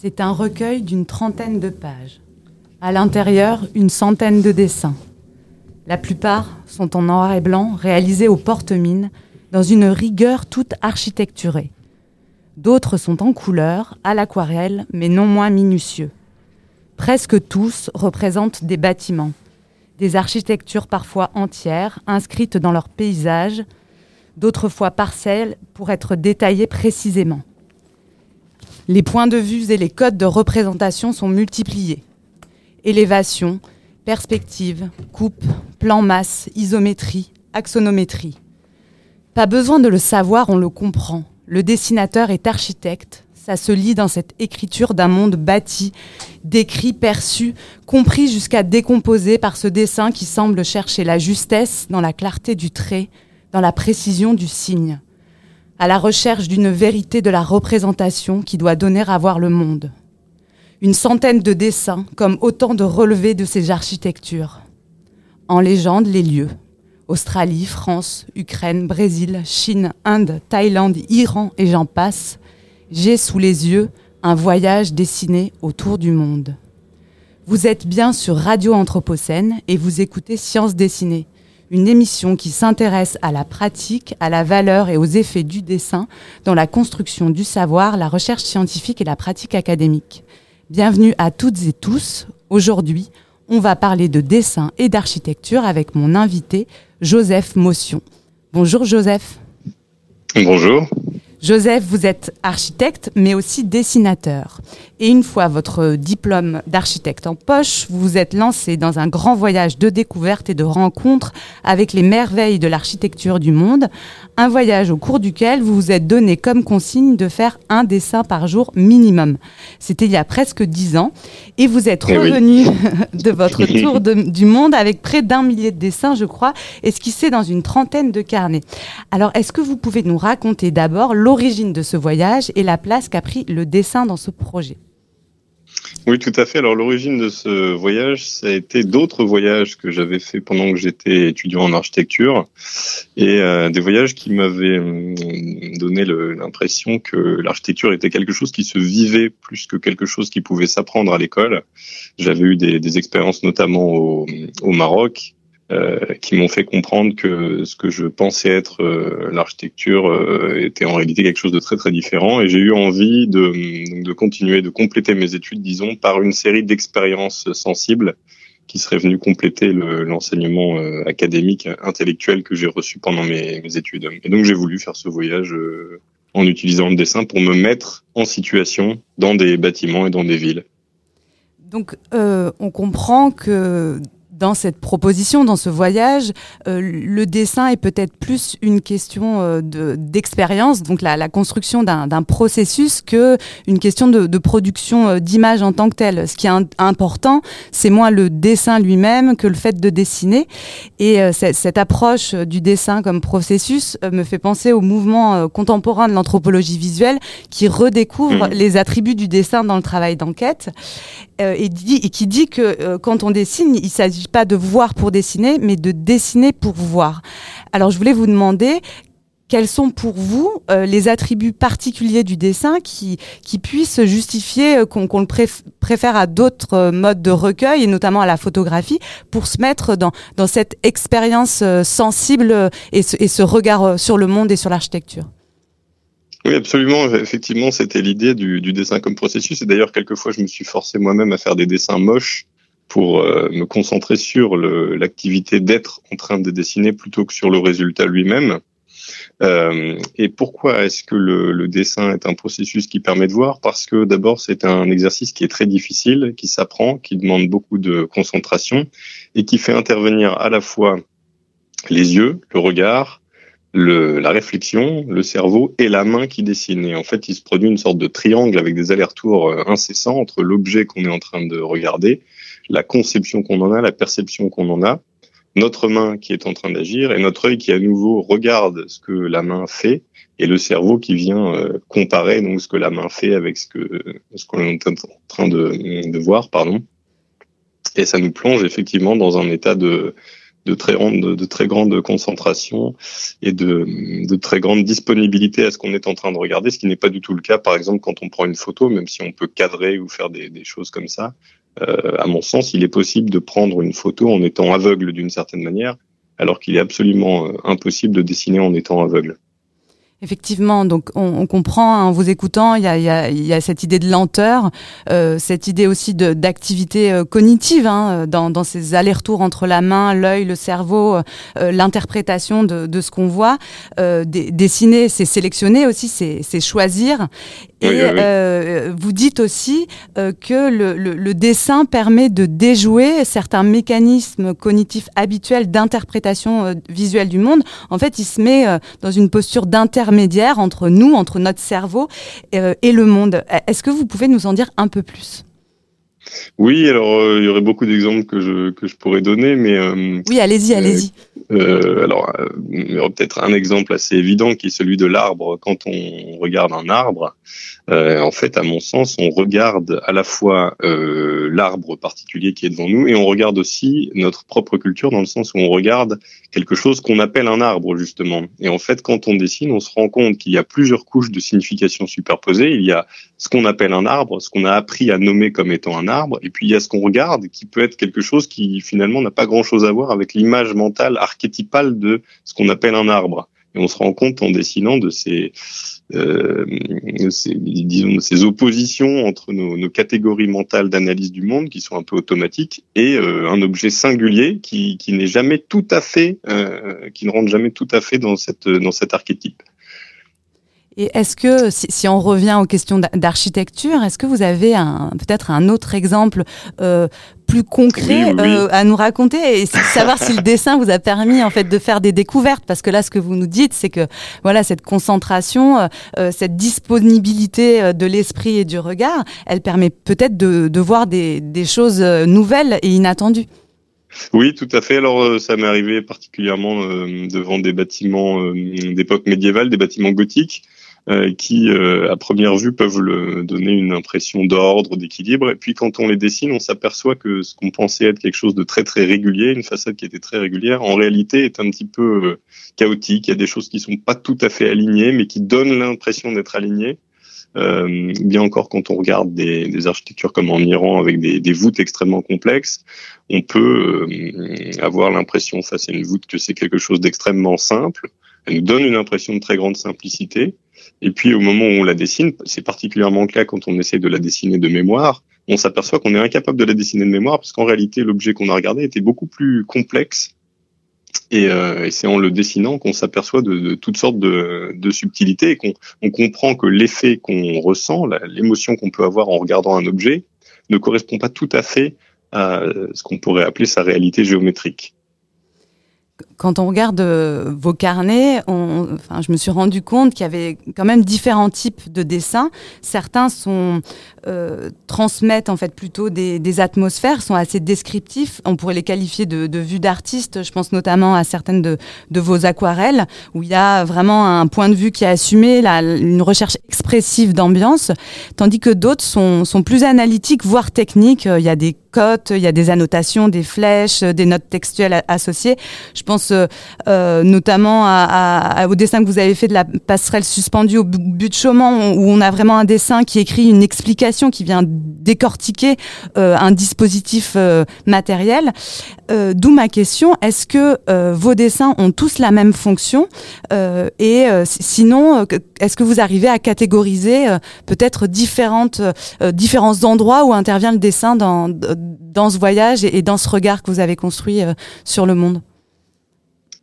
C'est un recueil d'une trentaine de pages. À l'intérieur, une centaine de dessins. La plupart sont en noir et blanc, réalisés au porte-mine, dans une rigueur toute architecturée. D'autres sont en couleur, à l'aquarelle, mais non moins minutieux. Presque tous représentent des bâtiments, des architectures parfois entières, inscrites dans leur paysage, d'autres fois parcelles pour être détaillées précisément. Les points de vue et les codes de représentation sont multipliés. Élévation, perspective, coupe, plan masse, isométrie, axonométrie. Pas besoin de le savoir, on le comprend. Le dessinateur est architecte, ça se lit dans cette écriture d'un monde bâti, décrit, perçu, compris jusqu'à décomposer par ce dessin qui semble chercher la justesse dans la clarté du trait, dans la précision du signe à la recherche d'une vérité de la représentation qui doit donner à voir le monde. Une centaine de dessins comme autant de relevés de ces architectures. En légende, les lieux. Australie, France, Ukraine, Brésil, Chine, Inde, Thaïlande, Iran et j'en passe. J'ai sous les yeux un voyage dessiné autour du monde. Vous êtes bien sur Radio Anthropocène et vous écoutez Science dessinée une émission qui s'intéresse à la pratique, à la valeur et aux effets du dessin dans la construction du savoir, la recherche scientifique et la pratique académique. Bienvenue à toutes et tous. Aujourd'hui, on va parler de dessin et d'architecture avec mon invité, Joseph Motion. Bonjour Joseph. Bonjour. Joseph, vous êtes architecte, mais aussi dessinateur. Et une fois votre diplôme d'architecte en poche, vous vous êtes lancé dans un grand voyage de découverte et de rencontre avec les merveilles de l'architecture du monde, un voyage au cours duquel vous vous êtes donné comme consigne de faire un dessin par jour minimum. C'était il y a presque dix ans, et vous êtes eh revenu de votre tour du monde avec près d'un millier de dessins, je crois, esquissés dans une trentaine de carnets. Alors, est-ce que vous pouvez nous raconter d'abord l'origine de ce voyage et la place qu'a pris le dessin dans ce projet. Oui, tout à fait. Alors l'origine de ce voyage, ça a été d'autres voyages que j'avais fait pendant que j'étais étudiant en architecture et euh, des voyages qui m'avaient hum, donné l'impression que l'architecture était quelque chose qui se vivait plus que quelque chose qui pouvait s'apprendre à l'école. J'avais eu des, expériences notamment au, Maroc qui m'ont fait comprendre que ce que je pensais être euh, l'architecture euh, était en réalité quelque chose de très très différent et j'ai eu envie de, de continuer de compléter mes études disons par une série d'expériences sensibles qui seraient venues compléter l'enseignement académique intellectuel que j'ai reçu pendant mes, mes, études et donc j'ai voulu faire ce voyage en utilisant le dessin pour me mettre en situation dans des bâtiments et dans des villes. Donc, on comprend que dans cette proposition, dans ce voyage, euh, le dessin est peut-être plus une question euh, d'expérience, donc la, la construction d'un processus, que une question de, de production euh, d'images en tant que telle. Ce qui est important, c'est moins le dessin lui-même que le fait de dessiner. Et euh, cette approche du dessin comme processus me fait penser au mouvement contemporain de l'anthropologie visuelle qui redécouvre mmh. les attributs du dessin dans le travail d'enquête et, dit, et qui dit que quand on dessine, il s'agit pas de voir pour dessiner, mais de dessiner pour voir. Alors je voulais vous demander quels sont pour vous euh, les attributs particuliers du dessin qui, qui puissent justifier euh, qu'on le préfère à d'autres euh, modes de recueil, et notamment à la photographie, pour se mettre dans, dans cette expérience sensible et ce, et ce regard sur le monde et sur l'architecture? Oui, absolument. Effectivement, c'était l'idée du, du, dessin comme processus. Et d'ailleurs, quelquefois, je me suis forcé moi-même à faire des dessins moches pour euh, me concentrer sur l'activité d'être en train de dessiner plutôt que sur le résultat lui-même. Euh, et pourquoi est-ce que le, le, dessin est un processus qui permet de voir? Parce que d'abord, c'est un exercice qui est très difficile, qui s'apprend, qui demande beaucoup de concentration et qui fait intervenir à la fois les yeux, le regard, le, la réflexion, le cerveau et la main qui dessine. Et en fait, il se produit une sorte de triangle avec des allers-retours euh, incessants entre l'objet qu'on est en train de regarder la conception qu'on en a, la perception qu'on en a, notre main qui est en train d'agir et notre œil qui à nouveau regarde ce que la main fait et le cerveau qui vient euh, comparer donc ce que la main fait avec ce que ce qu'on est en train de, de voir pardon et ça nous plonge effectivement dans un état de de très de très grande concentration et de, de très grande disponibilité à ce qu'on est en train de regarder, ce qui n'est pas du tout le cas, par exemple, quand on prend une photo, même si on peut cadrer ou faire des, des choses comme ça. Euh, à mon sens, il est possible de prendre une photo en étant aveugle d'une certaine manière, alors qu'il est absolument euh, impossible de dessiner en étant aveugle. Effectivement, donc on, comprend hein, en vous écoutant, il y a, cette idée de lenteur, euh, cette idée aussi d'activité euh, cognitive hein, dans, ces allers-retours entre la main, l'œil, le cerveau, euh, l'interprétation de, ce qu'on voit. dessiner, c'est sélectionner aussi, c'est choisir. Et vous dites aussi que le, dessin permet de déjouer certains mécanismes cognitifs habituels d'interprétation visuelle du monde. En fait, il se met dans une posture d'inter intermédiaire entre nous, entre notre cerveau euh, et le monde. Est-ce que vous pouvez nous en dire un peu plus? Oui, alors euh, il y aurait beaucoup d'exemples que je que je pourrais donner, mais euh, oui, allez-y, allez-y. alors, il y aura peut-être un exemple assez évident qui est celui de l'arbre. Quand on regarde un arbre, euh, en fait, à mon sens, on regarde à la fois euh, l'arbre particulier qui est devant nous et on regarde aussi notre propre culture dans le sens où on regarde quelque chose qu'on appelle un arbre justement. Et en fait, quand on dessine, on se rend compte qu'il y a plusieurs couches de signification superposées. Il y a ce qu'on appelle un arbre, ce qu'on a appris à nommer comme étant un arbre, et puis il y a ce qu'on regarde qui peut être quelque chose qui finalement n'a pas grand-chose à voir avec l'image mentale archétypale de ce qu'on appelle un arbre. Et on se rend compte en dessinant de ces, euh, disons, ces oppositions entre nos, catégories mentales d'analyse du monde qui sont un peu automatiques et euh, un objet singulier qui, qui n'est jamais tout à fait, euh, qui ne rentre jamais tout à fait dans cette dans cet archétype. Et est-ce que, si, on revient aux questions d'architecture, est-ce que vous avez peut-être un autre exemple euh, plus concret euh, à nous raconter et savoir si le dessin vous a permis en fait de faire des découvertes? Parce que là ce que vous nous dites c'est que voilà cette concentration euh, cette disponibilité de l'esprit et du regard elle permet peut-être de, de, voir des, des choses nouvelles et inattendues. Oui, tout à fait. Alors, ça m'est arrivé particulièrement devant des bâtiments d'époque médiévale, des bâtiments gothiques, qui, euh, à première vue, peuvent le, donner une impression d'ordre, d'équilibre. Et puis, quand on les dessine, on s'aperçoit que ce qu'on pensait être quelque chose de très très régulier, une façade qui était très régulière, en réalité est un petit peu euh, chaotique. Il y a des choses qui sont pas tout à fait alignées, mais qui donnent l'impression d'être alignées. Euh, bien encore quand on regarde des, des, architectures comme en Iran avec des, des voûtes extrêmement complexes, on peut avoir l'impression face à une voûte que c'est quelque chose d'extrêmement simple. Elle nous donne une impression de très grande simplicité, et puis au moment où on la dessine, c'est particulièrement le cas quand on essaie de la dessiner de mémoire, on s'aperçoit qu'on est incapable de la dessiner de mémoire parce qu'en réalité l'objet qu'on a regardé était beaucoup plus complexe. Et, euh, c'est en le dessinant qu'on s'aperçoit de, toutes sortes de, subtilités et qu'on on comprend que l'effet qu'on ressent, l'émotion qu'on peut avoir en regardant un objet, ne correspond pas tout à fait à ce qu'on pourrait appeler sa réalité géométrique quand on regarde euh, vos carnets, on, enfin, je me suis rendu compte qu'il y avait quand même différents types de dessins. Certains sont euh, transmettent en fait plutôt des, des, atmosphères, sont assez descriptifs. On pourrait les qualifier de, de vues d'artistes. Je pense notamment à certaines de, de, vos aquarelles où il y a vraiment un point de vue qui est assumé, là, une recherche expressive d'ambiance, tandis que d'autres sont, sont plus analytiques, voire techniques. Il y a des il y a des annotations, des flèches, des notes textuelles associées. Je pense euh, euh, notamment à, au dessin que vous avez fait de la passerelle suspendue au but de Chaumont, où on a vraiment un dessin qui écrit une explication, qui vient décortiquer euh, un dispositif matériel. D'où ma question, est-ce que vos dessins ont tous la même fonction Et sinon, est-ce que vous arrivez à catégoriser peut-être différentes, différents endroits où intervient le dessin dans ce voyage et, dans ce regard que vous avez construit sur le monde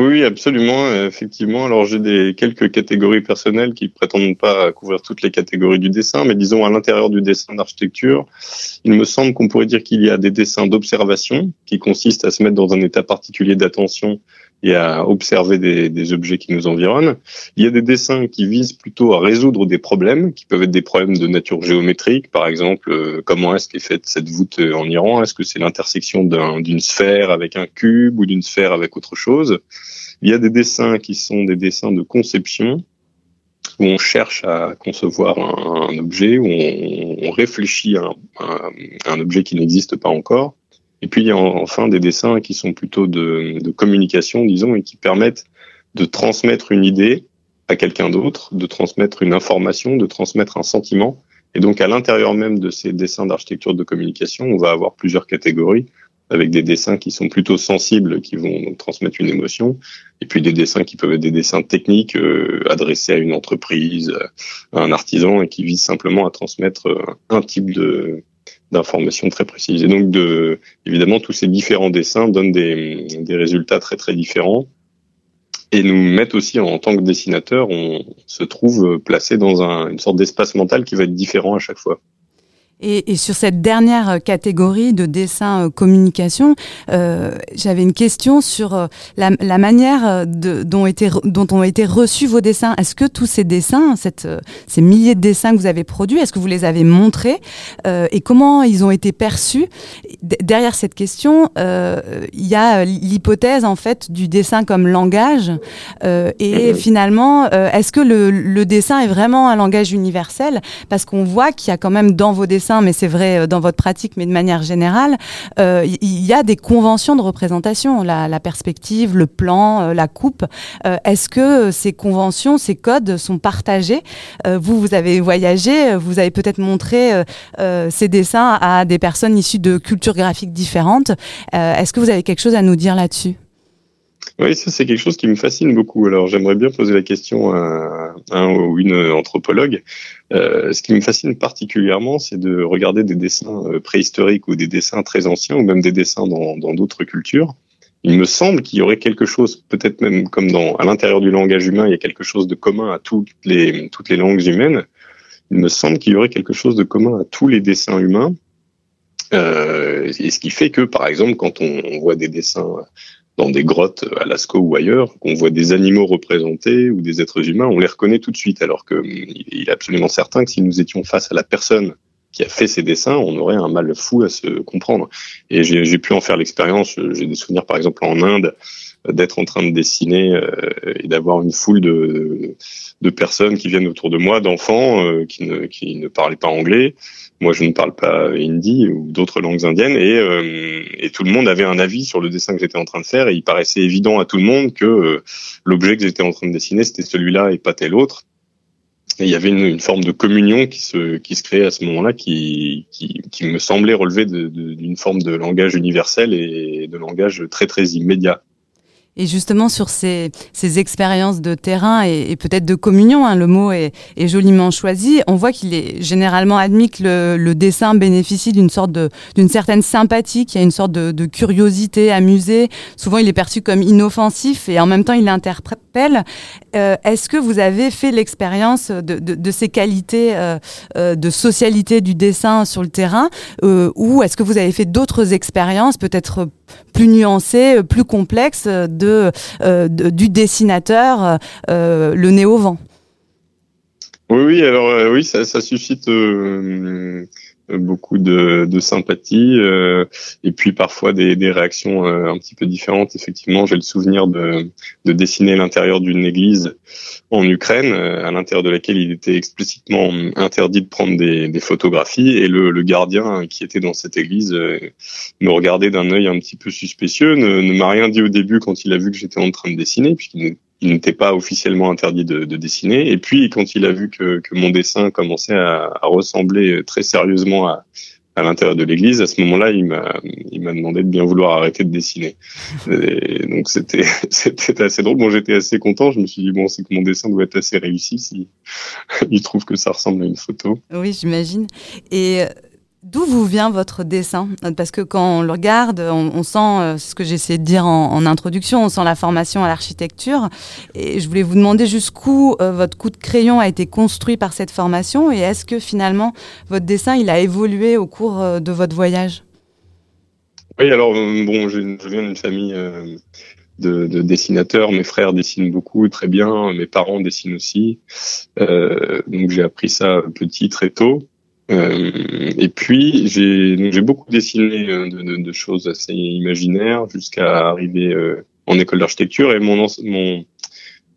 oui, absolument, effectivement. Alors j'ai des quelques catégories personnelles qui prétendent pas couvrir toutes les catégories du dessin, mais disons à l'intérieur du dessin d'architecture, il me semble qu'on pourrait dire qu'il y a des dessins d'observation qui consistent à se mettre dans un état particulier d'attention et à observer des, des, objets qui nous environnent. Il y a des dessins qui visent plutôt à résoudre des problèmes, qui peuvent être des problèmes de nature géométrique, par exemple, euh, comment est-ce qu'est faite cette voûte en Iran? Est-ce que c'est l'intersection d'une sphère avec un cube ou d'une sphère avec autre chose? Il y a des dessins qui sont des dessins de conception, où on cherche à concevoir un, objet, où on, on réfléchit à un, un objet qui n'existe pas encore. Et puis il y a enfin des dessins qui sont plutôt de, communication, disons, et qui permettent de transmettre une idée à quelqu'un d'autre, de transmettre une information, de transmettre un sentiment. Et donc à l'intérieur même de ces dessins d'architecture de communication, on va avoir plusieurs catégories avec des dessins qui sont plutôt sensibles, qui vont transmettre une émotion, et puis des dessins qui peuvent être des dessins techniques euh, adressés à une entreprise, à un artisan, et qui visent simplement à transmettre euh, un type de d'informations très précises. Et donc, de, évidemment, tous ces différents dessins donnent des, des résultats très très différents et nous mettent aussi en tant que dessinateur, on se trouve placé dans un, une sorte d'espace mental qui va être différent à chaque fois. Et, et, sur cette dernière catégorie de dessin euh, communication, euh, j'avais une question sur euh, la, la, manière euh, de, dont, été, dont ont été reçus vos dessins. Est-ce que tous ces dessins, cette, ces milliers de dessins que vous avez produits, est-ce que vous les avez montrés euh, et comment ils ont été perçus? Derrière cette question, il y a l'hypothèse en fait du dessin comme langage. et finalement, est-ce que le, le dessin est vraiment un langage universel? Parce qu'on voit qu'il y a quand même dans vos dessins mais c'est vrai euh, dans votre pratique, mais de manière générale, euh, il y a des conventions de représentation, la, la perspective, le plan, euh, la coupe. Est-ce que ces conventions, ces codes sont partagés? Vous, vous avez voyagé, vous avez peut-être montré ces dessins à des personnes issues de cultures graphiques différentes. Est-ce que vous avez quelque chose à nous dire là-dessus? Oui, ça c'est quelque chose qui me fascine beaucoup. Alors j'aimerais bien poser la question à un ou une anthropologue. Euh, ce qui me fascine particulièrement, c'est de regarder des dessins euh, préhistoriques ou des dessins très anciens ou même des dessins dans d'autres cultures. Il me semble qu'il y aurait quelque chose, peut-être même comme dans à l'intérieur du langage humain, il y a quelque chose de commun à toutes les langues humaines. Il me semble qu'il y aurait quelque chose de commun à tous les dessins humains. Euh, et ce qui fait que, par exemple, quand on voit des dessins dans des grottes à Lascaux ou ailleurs, qu'on voit des animaux représentés ou des êtres humains, on les reconnaît tout de suite, alors qu'il est absolument certain que si nous étions face à la personne qui a fait ces dessins, on aurait un mal fou à se comprendre. Et j'ai pu en faire l'expérience, j'ai des souvenirs par exemple en Inde, d'être en train de dessiner euh, et d'avoir une foule de, de, personnes qui viennent autour de moi, d'enfants euh, qui, ne, qui ne parlaient pas anglais, moi, je ne parle pas hindi ou d'autres langues indiennes, et, euh, et, tout le monde avait un avis sur le dessin que j'étais en train de faire, et il paraissait évident à tout le monde que euh, l'objet que j'étais en train de dessiner, c'était celui-là et pas tel autre. Et il y avait une, forme de communion qui se, qui se créait à ce moment-là, qui, qui, me semblait relever d'une forme de langage universel et de langage très très immédiat. Et justement, sur ces, ces expériences de terrain et, et peut-être de communion, hein, le mot est, est, joliment choisi, on voit qu'il est généralement admis que le, le dessin bénéficie d'une sorte de, d'une certaine sympathie, qu'il y a une sorte de, de, curiosité amusée. Souvent, il est perçu comme inoffensif et en même temps, il interpelle. Euh, est-ce que vous avez fait l'expérience de, ces qualités euh, euh, de socialité du dessin sur le terrain ou est-ce que vous avez fait d'autres expériences, peut-être plus nuancées, plus complexes de du dessinateur le nez au vent? Oui, oui, alors oui, ça, ça suscite beaucoup de, de sympathie euh, et puis parfois des, des réactions euh, un petit peu différentes. Effectivement, j'ai le souvenir de, de dessiner l'intérieur d'une église en Ukraine, à l'intérieur de laquelle il était explicitement interdit de prendre des, des photographies et le, le, gardien qui était dans cette église me regardait d'un œil un petit peu suspicieux, ne, ne m'a rien dit au début quand il a vu que j'étais en train de dessiner, puisqu'il il n'était pas officiellement interdit de, de, dessiner. Et puis, quand il a vu que, que mon dessin commençait à, ressembler très sérieusement à, à l'intérieur de l'église, à ce moment-là, il m'a, il m'a demandé de bien vouloir arrêter de dessiner. Donc, c'était, c'était assez drôle. Bon, j'étais assez content. Je me suis dit, bon, c'est que mon dessin doit être assez réussi si trouve que ça ressemble à une photo. Oui, j'imagine. Et D'où vous vient votre dessin Parce que quand on le regarde, on, sent, euh, ce que essayé de dire en, introduction, on sent la formation à l'architecture. Et je voulais vous demander jusqu'où euh, votre coup de crayon a été construit par cette formation et est-ce que finalement votre dessin il a évolué au cours euh, de votre voyage? Oui, alors bon, je, je viens d'une famille de, de, dessinateurs. Mes frères dessinent beaucoup, très bien. Mes parents dessinent aussi. donc j'ai appris ça petit, très tôt. Euh, et puis j'ai beaucoup dessiné euh, de, de, de, choses assez imaginaires jusqu'à arriver euh, en école d'architecture et mon, mon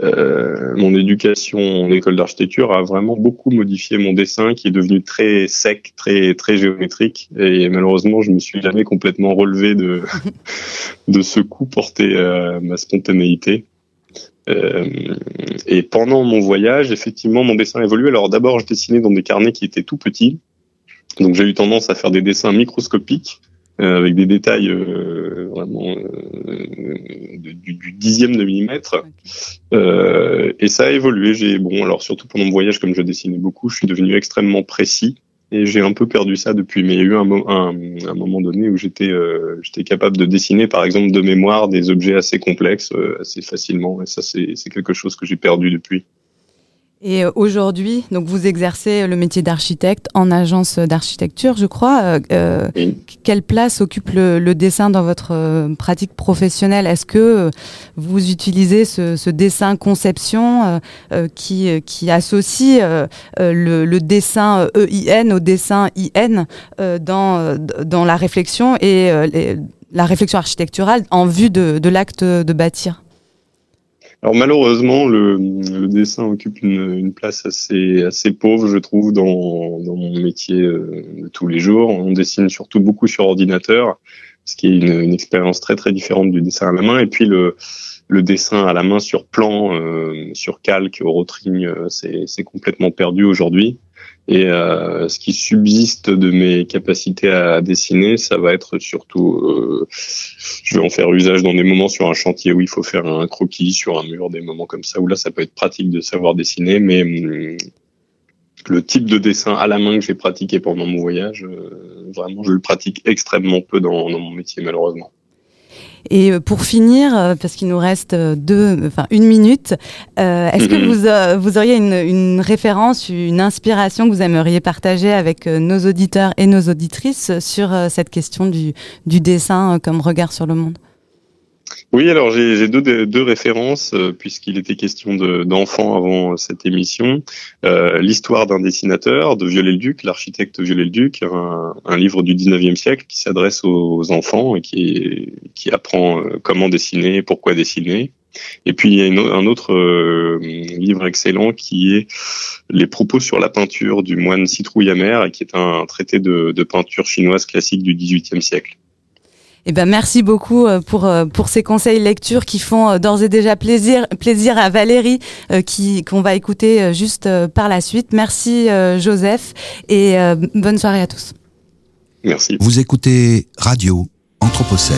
euh, mon éducation en école d'architecture a vraiment beaucoup modifié mon dessin qui est devenu très sec, très très géométrique et malheureusement je me suis jamais complètement relevé de de ce coup porté à ma spontanéité. Euh, et pendant mon voyage, effectivement, mon dessin a évolué. Alors d'abord, je dessinais dans des carnets qui étaient tout petits, donc j'ai eu tendance à faire des dessins microscopiques euh, avec des détails euh, vraiment euh, du, du, dixième de millimètre. Et ça a évolué. J'ai bon, alors surtout pendant mon voyage, comme je dessinais beaucoup, je suis devenu extrêmement précis. Et j'ai un peu perdu ça depuis, mais il y a eu un, moment donné où j'étais euh, j'étais capable de dessiner, par exemple, de mémoire des objets assez complexes assez facilement. Et ça, c'est quelque chose que j'ai perdu depuis. Et euh, aujourd'hui, donc vous exercez le métier d'architecte en agence d'architecture, je crois. Euh, euh Quelle place occupe le, le, dessin dans votre euh, pratique professionnelle? Est-ce que vous utilisez ce, ce dessin conception euh, qui, qui associe le, le, dessin EIN au dessin IN dans, dans la réflexion et les, la réflexion architecturale en vue de, de l'acte de bâtir? Alors malheureusement, le, le dessin occupe une, une, place assez assez pauvre, je trouve, dans, dans mon métier euh, de tous les jours. On dessine surtout beaucoup sur ordinateur, ce qui est une, une expérience très très différente du dessin à la main. Et puis le le dessin à la main sur plan, euh, sur calque, au rotring, euh, c'est complètement perdu aujourd'hui. Et euh, ce qui subsiste de mes capacités à dessiner, ça va être surtout, euh, je vais en faire usage dans des moments sur un chantier où il faut faire un croquis sur un mur, des moments comme ça, où là, ça peut être pratique de savoir dessiner, mais hum, le type de dessin à la main que j'ai pratiqué pendant mon voyage, euh, vraiment, je le pratique extrêmement peu dans, dans mon métier, malheureusement. Et euh, pour finir, euh, parce qu'il nous reste euh, deux, enfin une minute, euh, est-ce que vous, vous auriez une, une, référence, une inspiration que vous aimeriez partager avec nos auditeurs et nos auditrices sur cette question du, du dessin comme regard sur le monde? Oui, alors j'ai deux, références, euh, puisqu'il était question d'enfants avant cette émission. Euh, L'histoire d'un dessinateur de Viollet-le-Duc, l'architecte Viollet-le-Duc, un, un, livre du 19e siècle qui s'adresse aux enfants et qui, qui apprend euh, comment dessiner, pourquoi dessiner. Et puis il y a un autre livre excellent qui est Les propos sur la peinture du moine Citrouille Amer, qui est un traité de, de peinture chinoise classique du 18e siècle. Eh ben, merci beaucoup euh, pour, euh, pour ces conseils lecture qui font euh, d'ores et déjà plaisir, plaisir à Valérie, qui, qu'on va écouter juste par la suite. Merci Joseph et bonne soirée à tous. Merci. Vous écoutez Radio Anthropocène.